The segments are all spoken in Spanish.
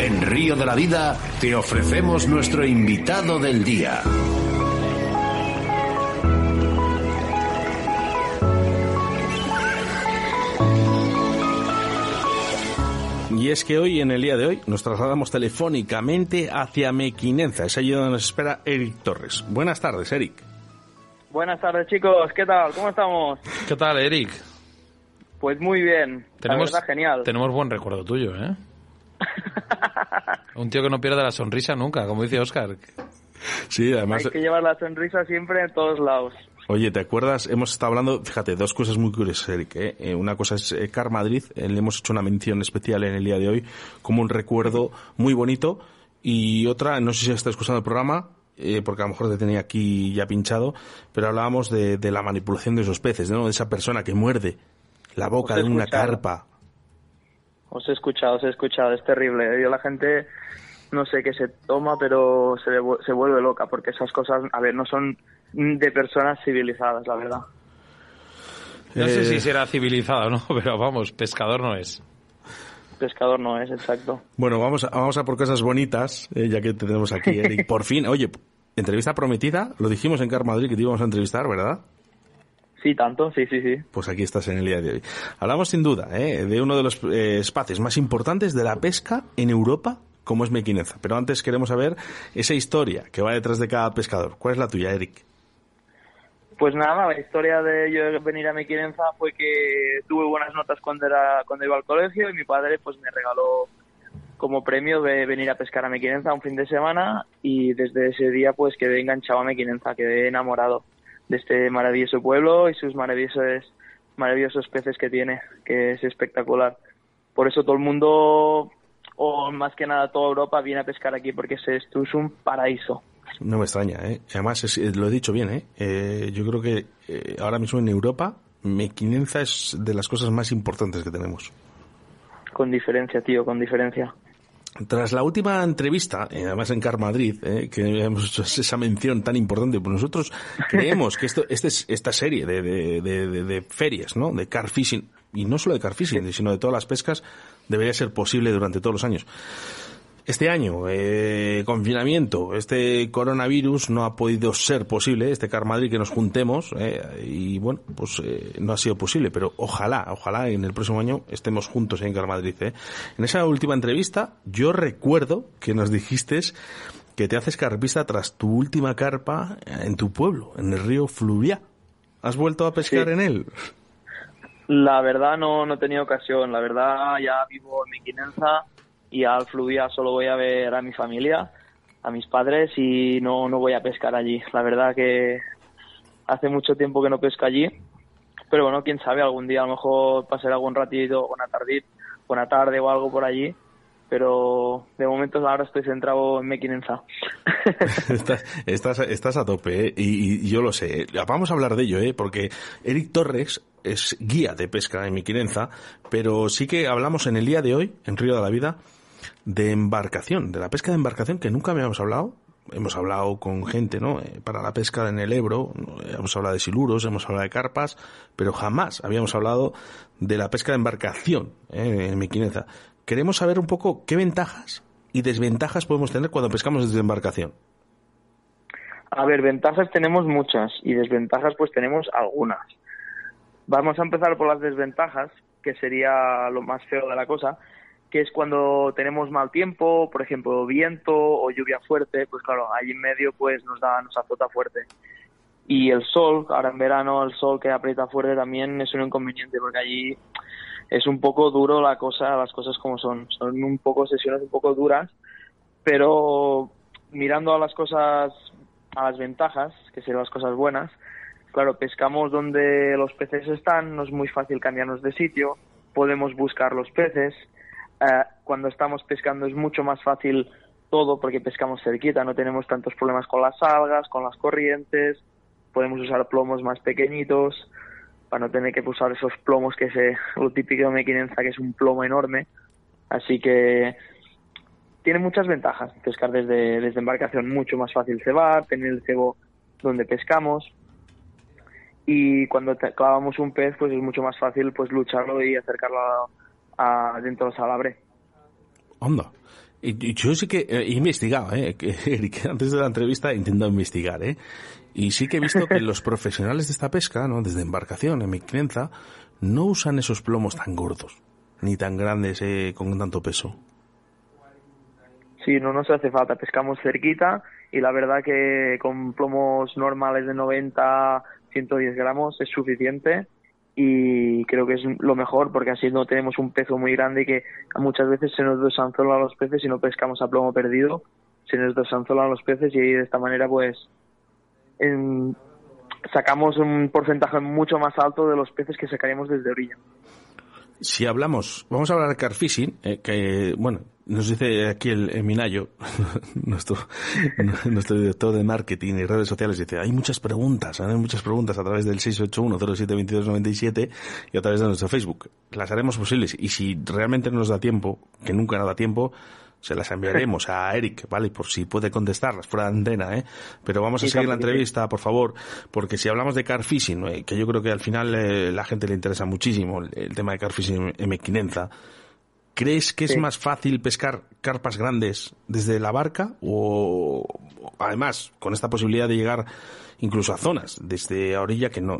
En Río de la Vida te ofrecemos nuestro invitado del día. Y es que hoy, en el día de hoy, nos trasladamos telefónicamente hacia Mequinenza. Es allí donde nos espera Eric Torres. Buenas tardes, Eric. Buenas tardes, chicos. ¿Qué tal? ¿Cómo estamos? ¿Qué tal, Eric? Pues muy bien. Tenemos, la verdad, genial. Tenemos buen recuerdo tuyo, ¿eh? Un tío que no pierde la sonrisa nunca, como dice Oscar. Sí, además... Hay que llevar la sonrisa siempre en todos lados. Oye, ¿te acuerdas? Hemos estado hablando, fíjate, dos cosas muy curiosas, Eric. ¿eh? Eh, una cosa es eh, Car Madrid, le hemos hecho una mención especial en el día de hoy como un recuerdo muy bonito. Y otra, no sé si está escuchando el programa, porque a lo mejor te tenía aquí ya pinchado, pero hablábamos de, la manipulación de esos peces, ¿no? De esa persona que muerde la boca de una carpa. Os he escuchado, os he escuchado, es terrible. Yo la gente no sé qué se toma, pero se, se vuelve loca, porque esas cosas, a ver, no son de personas civilizadas, la verdad. No sé si eh, será civilizado o no, pero vamos, pescador no es. Pescador no es, exacto. Bueno, vamos a, vamos a por cosas bonitas, eh, ya que tenemos aquí, Eric. Por fin, oye, entrevista prometida, lo dijimos en Car Madrid que te íbamos a entrevistar, ¿verdad? Sí, tanto, sí, sí, sí. Pues aquí estás en el día de hoy. Hablamos sin duda ¿eh? de uno de los espacios más importantes de la pesca en Europa, como es Mequinenza. Pero antes queremos saber esa historia que va detrás de cada pescador. ¿Cuál es la tuya, Eric? Pues nada, la historia de yo venir a Mequinenza fue que tuve buenas notas cuando era cuando iba al colegio y mi padre pues me regaló como premio de venir a pescar a Mequinenza un fin de semana y desde ese día pues quedé enganchado a Mequinenza, quedé enamorado de este maravilloso pueblo y sus maravillosos maravillosos peces que tiene, que es espectacular. Por eso todo el mundo o más que nada toda Europa viene a pescar aquí porque esto es un paraíso. No me extraña, ¿eh? Además, eh, lo he dicho bien, ¿eh? eh yo creo que eh, ahora mismo en Europa, Mequinenza es de las cosas más importantes que tenemos. Con diferencia, tío, con diferencia. Tras la última entrevista, además en Car Madrid, que hemos hecho esa mención tan importante, pues nosotros creemos que esto, este es, esta serie de, de, de, de, ferias, ¿no? De car fishing, y no solo de car fishing, sino de todas las pescas, debería ser posible durante todos los años. Este año, eh, confinamiento, este coronavirus no ha podido ser posible, este Car Madrid que nos juntemos, eh, y bueno, pues eh, no ha sido posible, pero ojalá, ojalá en el próximo año estemos juntos en Car Madrid. Eh. En esa última entrevista, yo recuerdo que nos dijiste que te haces carpista tras tu última carpa en tu pueblo, en el río Fluvia. ¿Has vuelto a pescar en él? La verdad no, no he tenido ocasión, la verdad ya vivo en mi quinenza y al Fluvia solo voy a ver a mi familia, a mis padres y no, no voy a pescar allí. La verdad que hace mucho tiempo que no pesco allí, pero bueno, quién sabe, algún día a lo mejor pasaré algún ratito, una tardita, una tarde o algo por allí, pero de momento ahora estoy centrado en Mequinenza. estás, estás, estás, a tope, ¿eh? y, yo lo sé. Vamos a hablar de ello, ¿eh? porque Eric Torres es guía de pesca en Mequinenza, pero sí que hablamos en el día de hoy, en Río de la Vida, de embarcación, de la pesca de embarcación, que nunca habíamos hablado. Hemos hablado con gente, ¿no? Eh, para la pesca en el Ebro, hemos hablado de siluros, hemos hablado de carpas, pero jamás habíamos hablado de la pesca de embarcación ¿eh? en Mequinenza. Queremos saber un poco qué ventajas y desventajas podemos tener cuando pescamos desde embarcación. A ver, ventajas tenemos muchas y desventajas pues tenemos algunas. Vamos a empezar por las desventajas, que sería lo más feo de la cosa, que es cuando tenemos mal tiempo, por ejemplo, viento o lluvia fuerte, pues claro, ahí en medio pues nos da, nos azota fuerte. Y el sol, ahora en verano el sol que aprieta fuerte también es un inconveniente porque allí es un poco duro la cosa, las cosas como son. Son un poco sesiones un poco duras, pero mirando a las cosas, a las ventajas, que serían las cosas buenas, claro, pescamos donde los peces están, no es muy fácil cambiarnos de sitio, podemos buscar los peces, eh, cuando estamos pescando es mucho más fácil todo porque pescamos cerquita, no tenemos tantos problemas con las algas, con las corrientes, podemos usar plomos más pequeñitos para no tener que usar esos plomos que es lo típico de Mequinenza, que es un plomo enorme. Así que tiene muchas ventajas pescar desde, desde embarcación, mucho más fácil cebar, tener el cebo donde pescamos y cuando clavamos un pez pues es mucho más fácil pues lucharlo y acercarlo a, dentro del salabre. Anda. Y, yo sí que he investigado, ¿eh? Que, antes de la entrevista he intentado investigar, ¿eh? Y sí que he visto que los profesionales de esta pesca, ¿no? Desde embarcación, en mi crianza, no usan esos plomos tan gordos, ni tan grandes, eh, con tanto peso. Sí, no nos hace falta, pescamos cerquita y la verdad que con plomos normales de 90, 110 gramos es suficiente y creo que es lo mejor porque así no tenemos un peso muy grande que muchas veces se nos desanzolan los peces y no pescamos a plomo perdido, se nos desanzolan los peces y de esta manera pues sacamos un porcentaje mucho más alto de los peces que sacaríamos desde orilla. Si hablamos, vamos a hablar de carfishing, eh, que, bueno, nos dice aquí el, Minayo, nuestro, nuestro director de marketing y redes sociales, dice, hay muchas preguntas, hay muchas preguntas a través del 681-072297 y a través de nuestro Facebook. Las haremos posibles y si realmente no nos da tiempo, que nunca nos da tiempo, se las enviaremos a Eric, ¿vale? Por si puede contestarlas fuera de antena, ¿eh? Pero vamos a seguir la entrevista, por favor, porque si hablamos de car fishing, ¿eh? que yo creo que al final eh, la gente le interesa muchísimo el, tema de car fishing en Mequinenza, ¿crees que es más fácil pescar carpas grandes desde la barca o, además con esta posibilidad de llegar incluso a zonas desde la orilla que no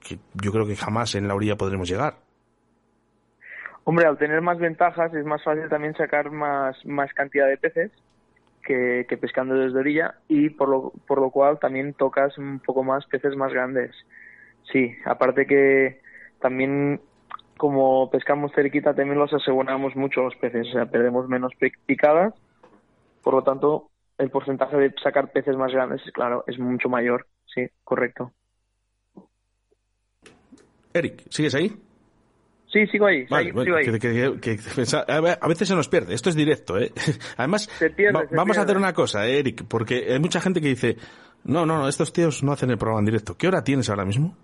que yo creo que jamás en la orilla podremos llegar? Hombre, al tener más ventajas es más fácil también sacar más, más cantidad de peces que, pescando desde orilla y por lo, por lo cual también tocas un poco más peces más grandes. Sí, aparte que también como pescamos cerquita también los aseguramos mucho los peces, o sea, perdemos menos picadas, por lo tanto el porcentaje de sacar peces más grandes, claro, es mucho mayor, sí, correcto. Eric, ¿sigues ahí? Sí, sigo ahí. sigo ahí. a veces se nos pierde. Esto es directo, ¿eh? Además, vamos a hacer una cosa, ¿eh, Eric, porque hay mucha gente que dice, no, no, no, estos tíos no hacen el programa en directo. ¿Qué hora tienes ahora mismo?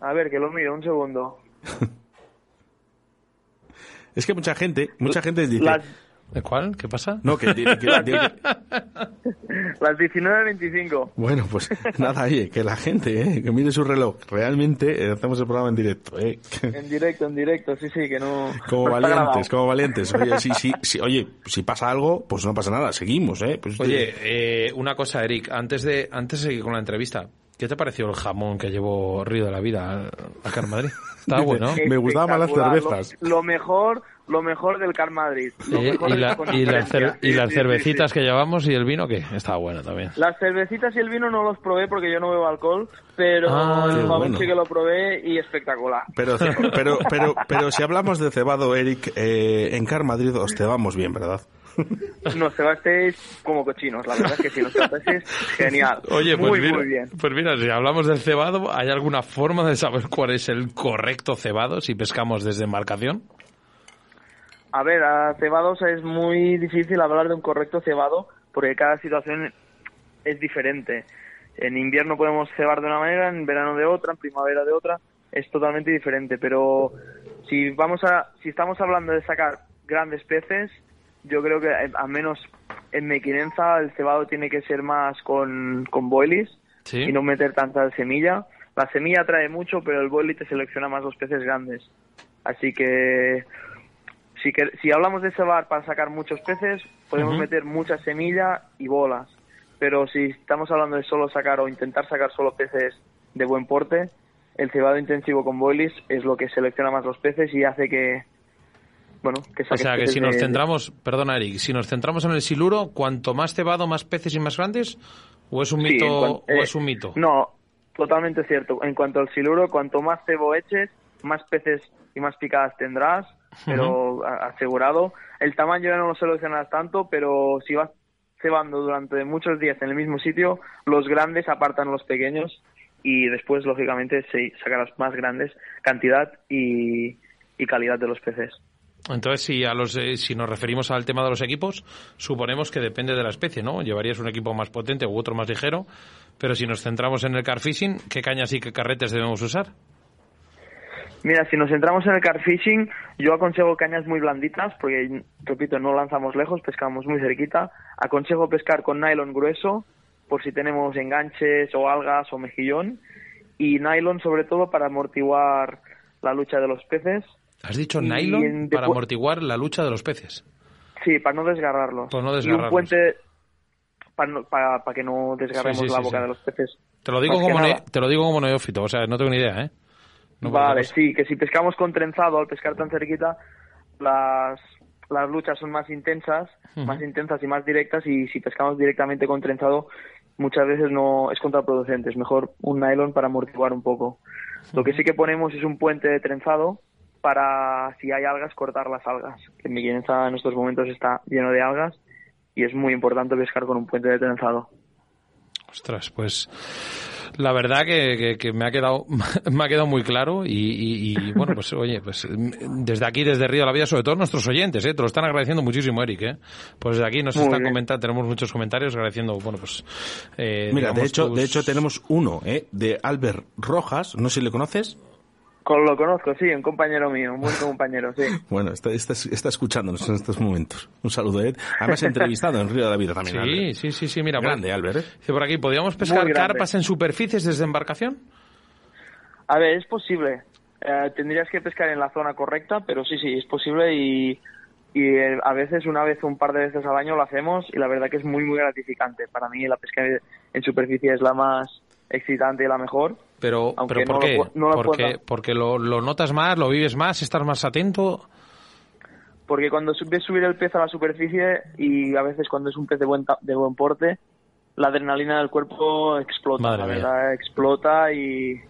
A ver, que lo miro, un segundo. es que mucha gente, mucha gente dice... ¿De cuál? ¿Qué pasa? No, que, Las 19.25. Bueno, pues nada, oye, que la gente, eh, que mire su reloj. Realmente eh, hacemos el programa en directo, ¿eh? En directo, en directo, sí, sí, que no... Como valientes, como valientes. Oye, sí, sí, sí, oye, si pasa algo, pues no pasa nada, seguimos, ¿eh? Pues oye, eh, una cosa, Eric, antes de, antes de seguir con la entrevista, ¿Qué te pareció el jamón que llevó Río de la Vida acá en Madrid? Está bueno. Me gustaban más las cervezas. Lo, mejor, lo mejor del Car Madrid. y, las cervecitas que llevamos y el vino, ¿qué? Estaba bueno también. Las cervecitas y el vino no los probé porque yo no bebo alcohol, pero ah, el jamón sí que lo probé y espectacular. Pero, pero, pero, pero, si hablamos de cebado, Eric, eh, en Car Madrid os cebamos bien, ¿verdad? nos cebasteis como cochinos, la verdad es que si nos cebasteis, genial. Oye, pues, mira, muy bien. pues mira, si hablamos del cebado, ¿hay alguna forma de saber cuál es el correcto cebado si pescamos desde embarcación? A ver, a cebados es muy difícil hablar de un correcto cebado porque cada situación es diferente. En invierno podemos cebar de una manera, en verano de otra, en primavera de otra, es totalmente diferente. Pero si vamos a, si estamos hablando de sacar grandes peces, yo creo que eh, al menos en Mequinenza el cebado tiene que ser más con, con boilies y no meter tanta semilla. La semilla trae mucho, pero el boilie te selecciona más los peces grandes. Así que si, que, si hablamos de cebar para sacar muchos peces, podemos meter mucha semilla y bolas. Pero si estamos hablando de solo sacar o intentar sacar solo peces de buen porte, el cebado intensivo con boilies es lo que selecciona más los peces y hace que, o sea, que si nos centramos, perdona Eric, si nos centramos en el siluro, cuanto más cebado, más peces y más grandes, o es un mito, o es un mito. No, totalmente cierto. En cuanto al siluro, cuanto más cebo eches, más peces y más picadas tendrás, pero asegurado. El tamaño ya no lo seleccionas tanto, pero si vas cebando durante muchos días en el mismo sitio, los grandes apartan los pequeños y después, lógicamente, se sacarás más grandes cantidad y calidad de los peces. Entonces, si, a los, eh, si nos referimos al tema de los equipos, suponemos que depende de la especie, ¿no? Llevarías un equipo más potente u otro más ligero, pero si nos centramos en el car fishing, ¿qué cañas y qué carretes debemos usar? Mira, si nos centramos en el car fishing, yo aconsejo cañas muy blanditas, porque, repito, no lanzamos lejos, pescamos muy cerquita. Aconsejo pescar con nylon grueso, por si tenemos enganches o algas o mejillón, y nylon sobre todo para amortiguar la lucha de los peces Has dicho nylon para amortiguar la lucha de los peces. Sí, para no desgarrarlos. No Y un puente para, no- para, para que no desgarremos Sí, sí, la boca sí. de los peces. Te lo digo Más como ne- te lo digo como neófito, o sea, no tengo ni idea, ¿eh? No vale, sí, que si pescamos con trenzado, al pescar tan cerquita, las, las luchas son más intensas, más intensas y más directas, y si pescamos directamente con trenzado, muchas veces no es contraproducente, es mejor un nylon para amortiguar un poco. Lo que sí que ponemos es un puente de trenzado para, si hay algas, cortar las algas, que mi quinenza en estos momentos está lleno de algas, y es muy importante pescar con un puente de trenzado. Ostras, pues la verdad que, que- que me ha quedado me ha quedado muy claro y, y- y, bueno pues oye pues desde aquí desde Río de la Vida sobre todo nuestros oyentes eh, te lo están agradeciendo muchísimo Eric eh pues desde aquí nos Muy están bien. comentando tenemos muchos comentarios agradeciendo bueno pues eh, Mira, de hecho, tus- de hecho tenemos uno, ¿eh? De Albert Rojas, no sé si le conoces. Con lo conozco, sí, un compañero mío, un buen compañero, sí. Bueno, está, está, está escuchándonos en estos momentos. Un saludo, Ed. Además, entrevistado en Río de la Vida también. sí Albert. sí sí sí mira Grande, por, Albert, ¿eh? dice por aquí podríamos pescar carpas en superficies desde embarcación A ver, es posible. Eh, tendrías que pescar en la zona correcta, pero sí, sí, es posible y, y eh, a veces, una vez o un par de veces al año lo hacemos y la verdad que es muy, muy gratificante. Para mí la pesca en superficie es la más excitante y la mejor. Pero Aunque pero no por lo qué pu- no lo porque puedo. porque lo, lo notas más lo vives más estás más atento Porque cuando ves subir el pez a la superficie y a veces cuando es un pez de buen, de buen porte, la adrenalina del cuerpo explota, Madre la mía. verdad, explota y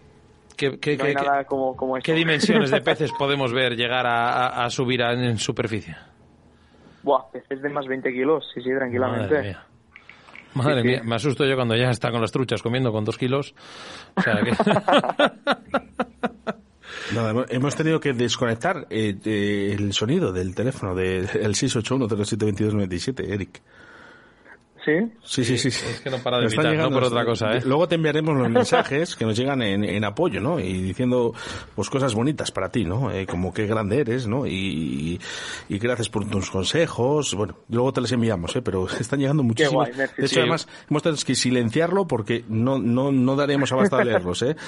¿Qué, qué- no qué- nada como, como. ¿Qué dimensiones de peces podemos ver llegar a, a- a subir a- en superficie? Buah, peces de más 20 kilos, sí, sí, tranquilamente. Madre mía. Madre Sí, sí. mía, me asusto yo cuando ya está con las truchas comiendo con dos kilos. O sea que... Nada, hemos- tenido que desconectar eh, eh, el sonido del teléfono del 681-072297, Eric. ¿Sí? Sí, sí, sí. sí. es que no para de Nos están gritar, no llegando- por otra cosa, ¿eh? Luego te enviaremos los mensajes que nos llegan en, en apoyo, ¿no? Y diciendo pues cosas bonitas para ti, ¿no? Eh, como qué grande eres, ¿no? Y, y gracias por tus consejos. Bueno, luego te los enviamos, ¿eh? Pero están llegando muchísimos. de hecho, Sí. además, hemos tenido que silenciarlo porque no, no, no daremos abasto a leerlos, ¿eh?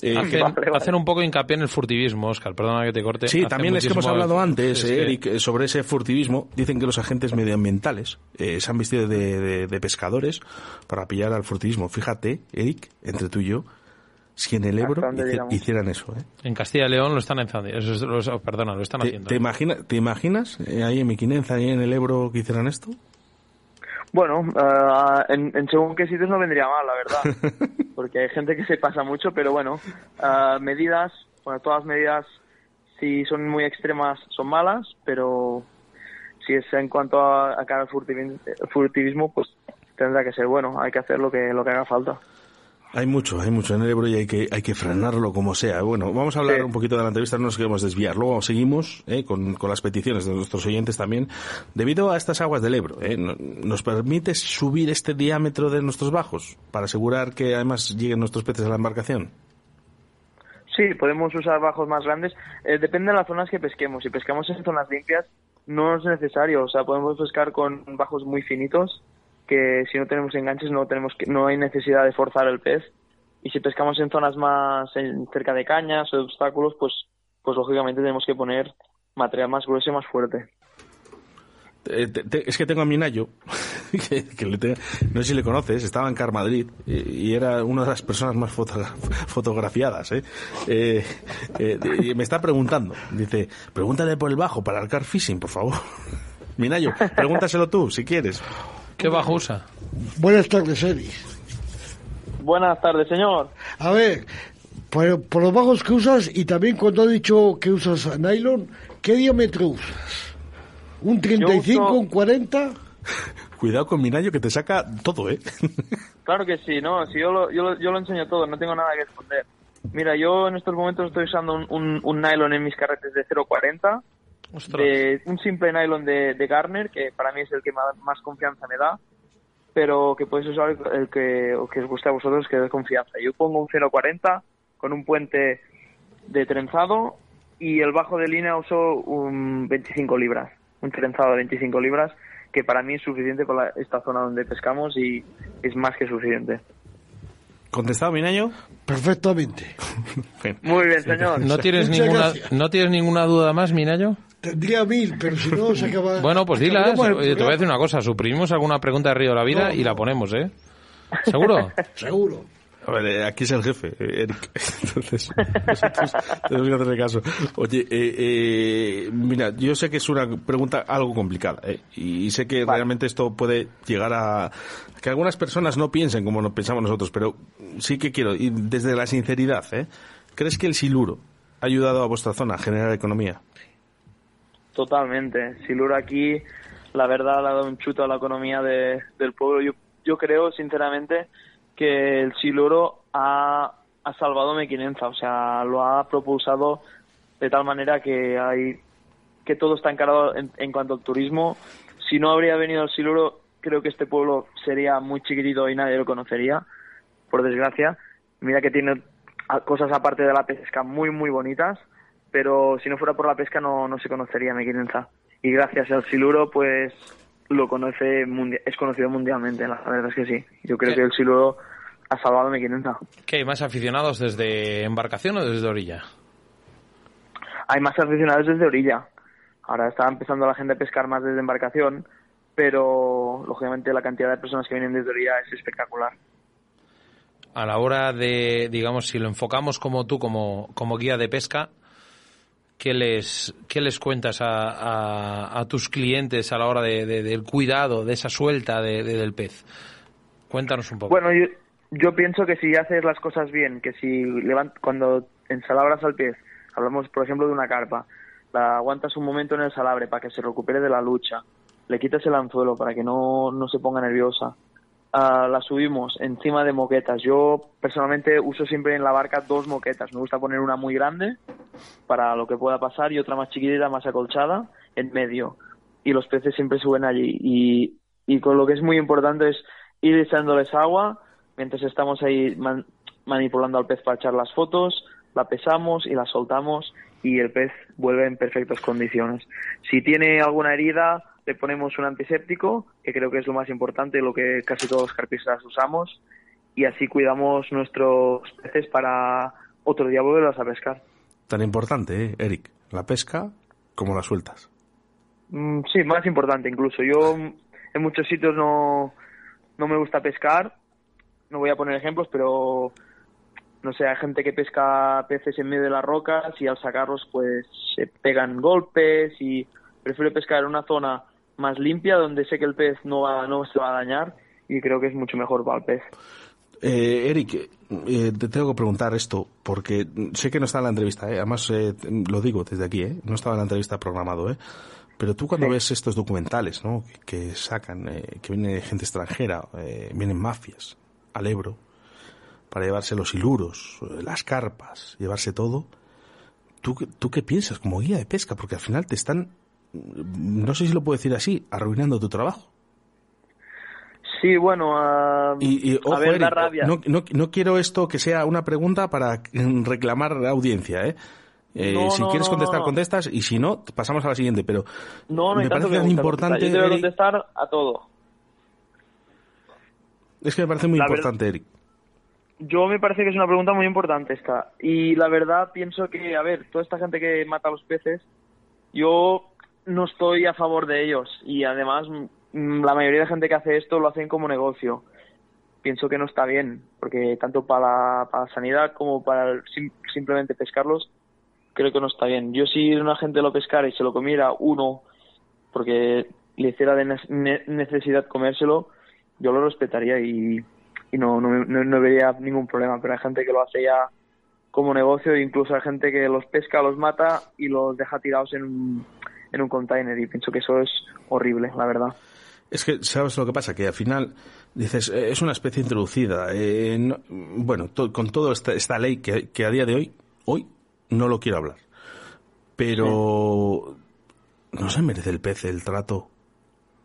Eh, Hacen, vale, vale. hacen un poco hincapié en el furtivismo, Oscar. Perdona que te corte. Sí, Hacen también es que hemos hablado antes, es eh, que- Eric, eh, sobre ese furtivismo. Dicen que los agentes medioambientales eh, se han vestido de, de- de pescadores para pillar al furtivismo. Fíjate, Eric, entre tú y yo, si en el Ebro hicieran eso. ¿eh? En Castilla y León lo están haciendo. Perdona, lo están ¿Te, haciendo. te imagina- ¿Te imaginas eh, ahí en Miquinenza, ahí en el Ebro, que hicieran esto? Bueno, ah, en, en según qué sitios no vendría mal, la verdad. Porque hay gente que se pasa mucho, pero bueno, ah, medidas, bueno, todas medidas, si son muy extremas, son malas, pero si es en cuanto a, a cara al furtivi- furtivismo, pues tendrá que ser bueno, hay que hacer lo que, lo que haga falta. Hay mucho, hay mucho en el Ebro y hay que, hay que frenarlo como sea. Bueno, vamos a hablar Sí. un poquito de la entrevista, no nos queremos desviar. Luego seguimos eh, con, con las peticiones de nuestros oyentes también. Debido a estas aguas del Ebro, eh, no- ¿nos permite subir este diámetro de nuestros bajos para asegurar que además lleguen nuestros peces a la embarcación? Sí, podemos usar bajos más grandes. Eh, depende de las zonas que pesquemos. Si pescamos en zonas limpias, no es necesario. O sea, podemos pescar con bajos muy finitos, que si no tenemos enganches no tenemos que, no hay necesidad de forzar el pez. Y si pescamos en zonas más en- cerca de cañas o de obstáculos, pues, pues lógicamente tenemos que poner material más grueso y más fuerte. Eh, es que tengo a Minayo, que, que le te- no sé si le conoces, estaba en Car Madrid y era una de las personas más fotogra- fotografiadas. ¿eh? Eh, eh, y me está preguntando, dice, pregúntale por el bajo para el car fishing, por favor. Minayo, pregúntaselo tú, si quieres. ¿Qué bajo usa? Buenas tardes, Eric. Buenas tardes, señor. A ver, por, por los bajos que usas y también cuando has dicho que usas nylon, ¿qué diámetro usas? ¿Un 35, uso- un 40? Cuidado con Minayo que te saca todo, ¿eh? Claro que sí, no, si yo lo, yo lo, yo lo enseño todo, no tengo nada que esconder. Mira, yo en estos momentos estoy usando un, un, un nylon en mis carretes de 0.40, Ostras. de un simple nylon de, de Garner, que para mí es el que más, más confianza me da, pero que podéis usar el, el que, o que os guste a vosotros, que dé confianza. Yo pongo un 0.40 con un puente de trenzado y el bajo de línea uso un 25 libras, un trenzado de 25 libras, que para mí es suficiente para esta zona donde pescamos y es más que suficiente. ¿Contestado, Minayo? Perfectamente. Muy bien, señor. ¿No tienes, Muchas ninguna, gracias. ¿No tienes ninguna duda más, Minayo? Tendría mil, pero si no se acaba. Bueno, pues dilas. el Oye, te voy a decir una cosa. Suprimimos alguna pregunta de Río de la Vida No, y la ponemos, ¿eh? ¿Seguro? Seguro. A ver, eh, aquí es el jefe, eh, Eric. Entonces, nosotros tenemos que hacerle caso. Oye, eh, eh, mira, yo sé que es una pregunta algo complicada, eh, y sé que realmente esto puede llegar a que algunas personas no piensen como no pensamos nosotros, pero sí que quiero, y desde la sinceridad, ¿eh? ¿crees que el siluro ha ayudado a vuestra zona a generar economía? Totalmente. Siluro aquí, la verdad, le ha dado un chuto a la economía de- del pueblo. Yo, yo creo, sinceramente, que el Siluro ha, ha salvado Mequinenza. O sea, lo ha propulsado de tal manera que hay que todo está encarado en, cuanto al turismo. Si no habría venido el Siluro, creo que este pueblo sería muy chiquitito y nadie lo conocería, por desgracia. Mira que tiene cosas aparte de la pesca muy, muy bonitas, pero si no fuera por la pesca no, no se conocería Mequinenza. Y gracias al Siluro, pues lo conoce, es conocido mundialmente, la verdad es que sí. Yo creo ¿Qué? que el Siluro ha salvado Mequinenza. ¿Qué hay más aficionados desde embarcación o desde orilla? Hay más aficionados desde orilla. Ahora está empezando la gente a pescar más desde embarcación, pero lógicamente la cantidad de personas que vienen desde orilla es espectacular. A la hora de, digamos, si lo enfocamos como tú, como, como guía de pesca, ¿qué les, qué les cuentas a, tus clientes a la hora de, de- del cuidado, de esa suelta de- de- del pez? Cuéntanos un poco. Bueno, yo, yo pienso que si haces las cosas bien, que si levant, cuando ensalabras al pez, hablamos por ejemplo de una carpa, la aguantas un momento en el salabre para que se recupere de la lucha, le quitas el anzuelo para que no, no se ponga nerviosa, ah, la subimos encima de moquetas. Yo personalmente uso siempre en la barca dos moquetas, me gusta poner una muy grande para lo que pueda pasar y otra más chiquitita, más acolchada, en medio. Y los peces siempre suben allí. Y, y con lo que es muy importante es ir echándoles agua mientras estamos ahí man- manipulando al pez para echar las fotos, la pesamos y la soltamos y el pez vuelve en perfectas condiciones. Si tiene alguna herida, le ponemos un antiséptico, que creo que es lo más importante, lo que casi todos los carpistas usamos, y así cuidamos nuestros peces para otro día volverlos a pescar. Tan importante, ¿eh, Eric, la pesca como las sueltas. Mm, Sí, más importante incluso. Yo en muchos sitios no, no me gusta pescar. No voy a poner ejemplos, pero no sé, hay gente que pesca peces en medio de las rocas y al sacarlos pues se pegan golpes y prefiero pescar en una zona más limpia donde sé que el pez no, va, no se va a dañar y creo que es mucho mejor para el pez. Eh, Eric, eh, te tengo que preguntar esto, porque sé que no está en la entrevista, ¿eh? además eh, lo digo desde aquí, ¿eh? no estaba en la entrevista programado, ¿eh? pero tú cuando Sí. ves estos documentales ¿no? que, que sacan, eh, que viene gente extranjera, eh, vienen mafias al Ebro para llevarse los hiluros, las carpas, llevarse todo, ¿tú, qué- ¿tú qué piensas como guía de pesca? Porque al final te están, no sé si lo puedo decir así, arruinando tu trabajo. Sí, bueno, Y, y, ojo, a ver, Eric, rabia. No, no, no quiero esto que sea una pregunta para reclamar audiencia, ¿eh? Eh, No, si no, quieres contestar, no, no. contestas, y si no, pasamos a la siguiente, pero no, me parece tan importante, Yo a Eric, contestar a todo. es que me parece muy La importante, Eric. Yo me parece que es una pregunta muy importante esta. Y la verdad pienso que, a ver, toda esta gente que mata a los peces, yo no estoy a favor de ellos. Y además, la mayoría de gente que hace esto lo hacen como negocio. Pienso que no está bien, porque tanto para para la sanidad como para simplemente pescarlos, creo que no está bien. Yo si una gente lo pescara y se lo comiera uno, porque le hiciera de ne- ne- necesidad comérselo, yo lo respetaría y, y no, no, no, no vería ningún problema. Pero hay gente que lo hace ya como negocio incluso hay gente que los pesca, los mata y los deja tirados en un, en un container y pienso que eso es horrible, la verdad. Es que, ¿sabes lo que pasa? Que al final dices, eh, es una especie introducida. eh, no- bueno, to- con toda esta, esta ley que, que a día de hoy, hoy, no lo quiero hablar. Pero no se merece el pez el trato.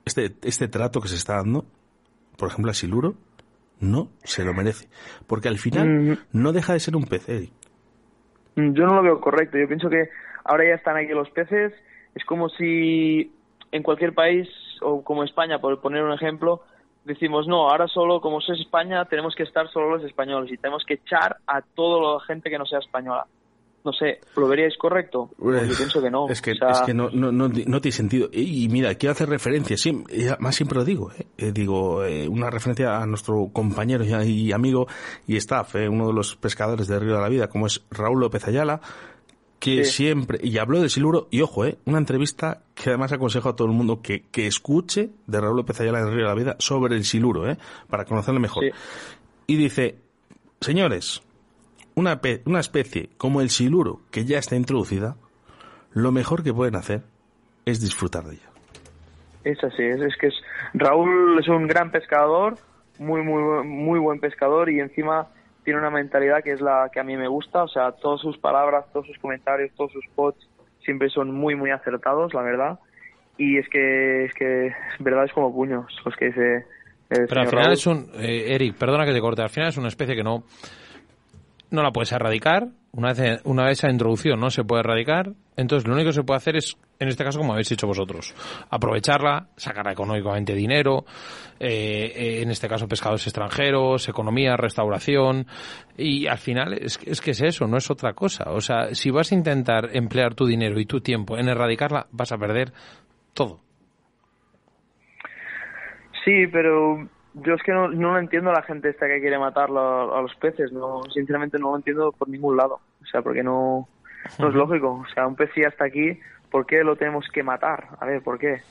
Este, este trato que se está dando, por ejemplo, a Siluro, no se lo merece. Porque al final Mm. no deja de ser un pez, Eric. Yo no lo veo correcto. Yo pienso que ahora ya están aquí los peces. Es como si en cualquier país, o como España, por poner un ejemplo, decimos, no, ahora solo, como es España, tenemos que estar solo los españoles y tenemos que echar a toda la gente que no sea española. no sé, ¿lo veríais correcto? Pues yo pienso que no. Es que, es que no, no, no, no, tiene sentido. Y, mira, quiero hacer referencia, siempre, más siempre lo digo, ¿eh? eh digo, eh, una referencia a nuestro compañero y amigo y staff, eh, uno de los pescadores de Río de la Vida, como es Raúl López Ayala, que siempre, y habló de siluro, y ojo, eh, una entrevista que además aconsejo a todo el mundo que, que escuche de Raúl López Ayala en Río de la Vida sobre el siluro, eh, para conocerle mejor. Y dice, señores, una, una especie como el siluro, que ya está introducida, lo mejor que pueden hacer es disfrutar de ella. Es así, es, es que es, Raúl es un gran pescador, muy, muy, muy buen pescador y encima tiene una mentalidad que es la que a mí me gusta, o sea, todas sus palabras, todos sus comentarios, todos sus posts siempre son muy, muy acertados, la verdad. Y es que, es que, verdad, es como puños los que dice. Pero al final es un. Eh, Eric, perdona que te corte, al final es una especie que no no la puedes erradicar. Una vez, una vez esa introducción no se puede erradicar. Entonces, lo único que se puede hacer es, en este caso, como habéis hecho vosotros, aprovecharla, sacar económicamente dinero, eh, eh, en este caso, pescados extranjeros, economía, restauración. Y al final, es, es que es eso, no es otra cosa. O sea, si vas a intentar emplear tu dinero y tu tiempo en erradicarla, vas a perder todo. Sí, pero yo es que no, no lo entiendo a la gente esta que quiere matar a, los peces, no sinceramente no lo entiendo por ningún lado, o sea, porque no, no es lógico, o sea, un pez ya está aquí, ¿por qué lo tenemos que matar? A ver, ¿por qué?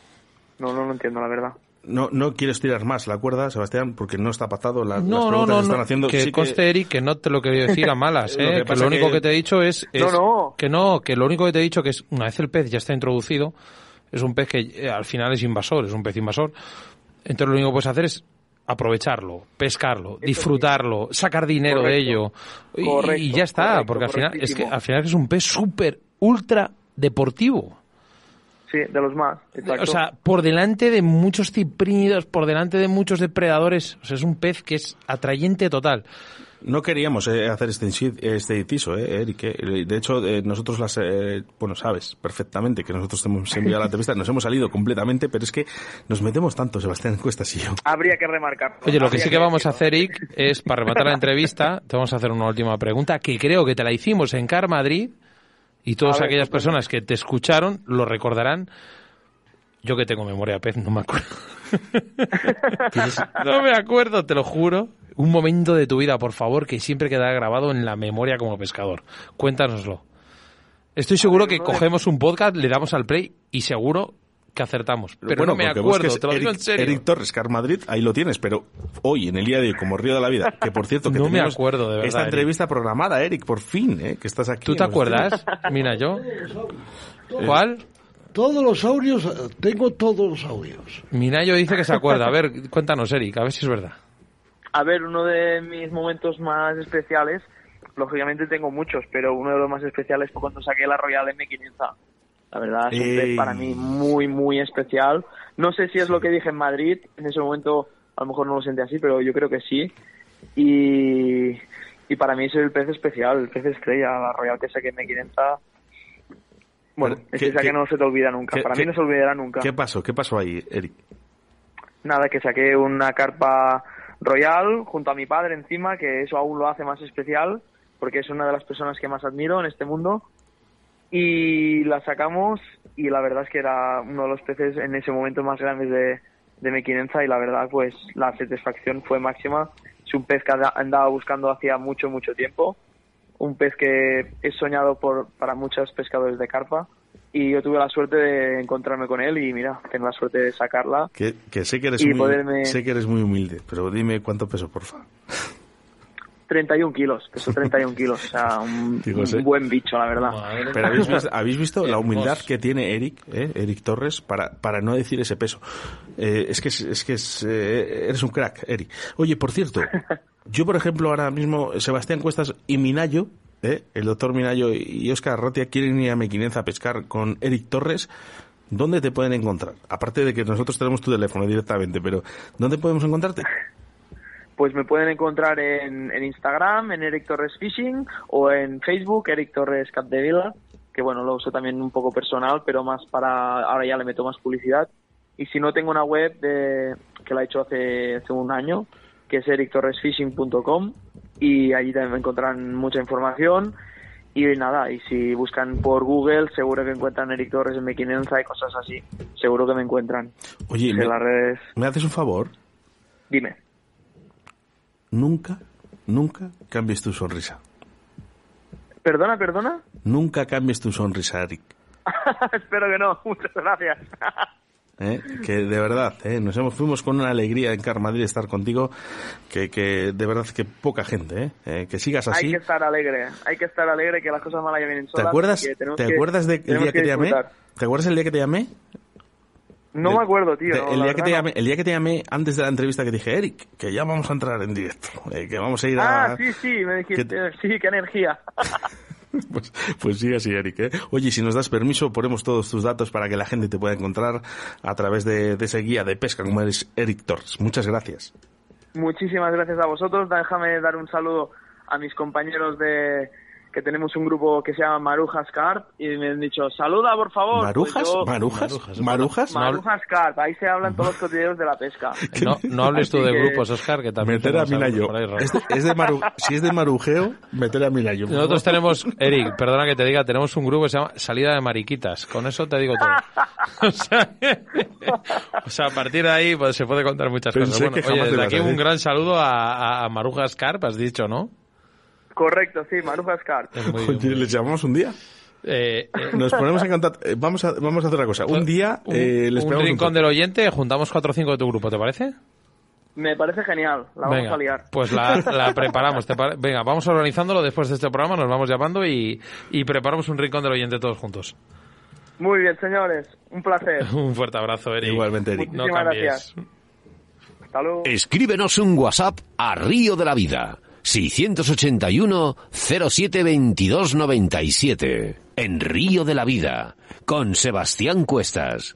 No, no lo entiendo, la verdad. No, no quieres tirar más la cuerda, Sebastián, porque no está pasado la, no, las preguntas no, no, están haciendo. Que conste, Eric, que no te lo quería decir a malas, ¿eh? que, lo único que... te he dicho es, que no, que lo único que te he dicho que es una vez el pez ya está introducido, es un pez que eh, al final es invasor, es un pez invasor. Entonces lo único que puedes hacer es aprovecharlo, pescarlo, disfrutarlo, sacar dinero de ello y, ya está, porque al final es que al final es un pez súper ultra deportivo. Sí, de los más. O sea, por delante de muchos ciprínidos, por delante de muchos depredadores, o sea, es un pez que es atrayente total. No queríamos eh, hacer este, este inciso, eh, Eric. Eh. De hecho, eh, nosotros las, bueno, sabes perfectamente que nosotros hemos enviado la entrevista, nos hemos salido completamente, pero es que nos metemos tanto, Sebastián Cuestas y yo. Habría que remarcar. Oye, lo que sí que, vamos a hacer, Eric, es para rematar la entrevista, te vamos a hacer una última pregunta, que creo que te la hicimos en Car Madrid, y todas aquellas pues, personas que te escucharon lo recordarán. Yo que tengo memoria pez, no me acuerdo. no me acuerdo, te lo juro un momento de tu vida, por favor, que siempre quedará grabado en la memoria como pescador. Cuéntanoslo. Estoy seguro que cogemos un podcast, le damos al play y seguro que acertamos. Pero no me acuerdo, te lo digo en serio. Eric Torres, Car Madrid, ahí lo tienes, pero hoy, en el día de hoy, como Río de la Vida, que por cierto que no me acuerdo, de verdad, esta entrevista programada, Eric, por fin, ¿eh? que estás aquí. ¿Tú te acuerdas? Mira, yo. ¿Cuál? Todos los audios, tengo todos los audios. Minayo dice que se acuerda. A ver, cuéntanos, Eric, a ver si es verdad. A ver, uno de mis momentos más especiales, lógicamente tengo muchos, pero uno de los más especiales fue cuando saqué la Royal M500. La verdad es un pez para mí muy, muy especial. No sé si es lo que dije en Madrid, en ese momento a lo mejor no lo sentí así, pero yo creo que sí. Y, y para mí es el pez especial, el pez estrella, la Royal que saqué M500. Bueno, es esa que no se te olvida nunca. Para mí no se olvidará nunca. ¿Qué pasó? ¿Qué pasó ahí, Eric? Nada, que saqué una carpa Royal junto a mi padre encima, que eso aún lo hace más especial, porque es una de las personas que más admiro en este mundo. Y la sacamos y la verdad es que era uno de los peces en ese momento más grandes de, de Mequinenza y la verdad pues la satisfacción fue máxima. Es un pez que andaba buscando hacía mucho, mucho tiempo. Un pez que es soñado por, para muchos pescadores de carpa y yo tuve la suerte de encontrarme con él y mira, tengo la suerte de sacarla. Que, sé, que eres muy, sé que eres muy humilde, pero dime cuánto peso, por favor. 31 kilos, peso 31 kilos, o sea, un, buen bicho, la verdad. Pero habéis visto, la humildad que tiene Eric, eh, Eric Torres, para, para no decir ese peso. Eh, es que, es que eh, eres un crack, Eric. Oye, por cierto, yo por ejemplo ahora mismo, Sebastián Cuestas y Minayo, ¿eh? el doctor Minayo y Oscar Rotia quieren ir a Mequinenza a pescar con Eric Torres, ¿dónde te pueden encontrar? Aparte de que nosotros tenemos tu teléfono directamente, pero ¿dónde podemos encontrarte? Pues me pueden encontrar en, Instagram, en Eric Torres Fishing, o en Facebook, Eric Torres Capdevila, que bueno, lo uso también un poco personal, pero más para, ahora ya le meto más publicidad. Y si no, tengo una web de, que la he hecho hace, hace un año, que es erictorresfishing.com y allí también encontrarán mucha información Y nada, y si buscan por Google, seguro que encuentran Eric Torres en Mequinenza y cosas así. Seguro que me encuentran. Oye, me, las redes. ¿me haces un favor? Dime. Nunca, nunca cambies tu sonrisa. ¿Perdona, perdona? Nunca cambies tu sonrisa, Eric. Espero que no. Muchas gracias. ¿eh? Que de verdad, ¿eh? nos hemos, fuimos con una alegría en Car Madrid estar contigo, que, que de verdad que poca gente, ¿eh? Eh, que sigas Hay así. que estar alegre. Hay que estar alegre que las cosas malas ya vienen ¿Te solas. acuerdas, que tenemos ¿te que- acuerdas del tenemos día que te llamé? ¿Te acuerdas el día que te llamé? No Del- me acuerdo, tío. de- no, el, día que te llamé, el día que te llamé antes de la entrevista que dije, Eric, que ya vamos a entrar en directo, eh, que vamos a ir a... Ah, sí, sí, me dijiste. que- Sí, qué energía. Pues, pues sí, así, Eric. ¿eh? Oye, si nos das permiso, ponemos todos tus datos para que la gente te pueda encontrar a través de, de ese guía de pesca como eres Eric Torres. Muchas gracias. Muchísimas gracias a vosotros. Déjame dar un saludo a mis compañeros de que tenemos un grupo que se llama Marujas Carp y me han dicho, saluda por favor. ¿Marujas? Pues yo- ¿Marujas? Marujas. ¿Marujas? Marujas Carp, ahí se hablan todos los cotidianos de la pesca. No, no hables tú de que- grupos, Oscar, que también Meter a Minayo. Es de, es de maru- si es de marujeo, meter a Minayo. Nosotros favor. tenemos, Eric, perdona que te diga, tenemos un grupo que se llama Salida de Mariquitas. Con eso te digo todo. o, sea, o sea, a partir de ahí pues, se puede contar muchas Pensé cosas. Bueno, que oye, jamás desde aquí un gran saludo a Marujas Carp, has dicho, ¿no? Correcto, sí. Es muy- Oye, ¿les llamamos un día? Eh, eh, Nos ponemos en contacto. eh, Vamos a, vamos a hacer una cosa. Un día un, eh, les un rincón toque. del oyente, juntamos cuatro o cinco de tu grupo, ¿te parece? Me parece genial, la vamos Venga, a liar. pues la, la preparamos. ¿te pare- Venga, vamos organizándolo después de este programa, nos vamos llamando y, y preparamos un rincón del oyente todos juntos. Muy bien, señores, un placer. Un fuerte abrazo, Eric. Igualmente, Eric. No Muchísimas cambies. gracias. Hasta luego. Escríbenos un WhatsApp a Río de la Vida. 681 07 22 97. En Río de la Vida. Con Sebastián Cuestas.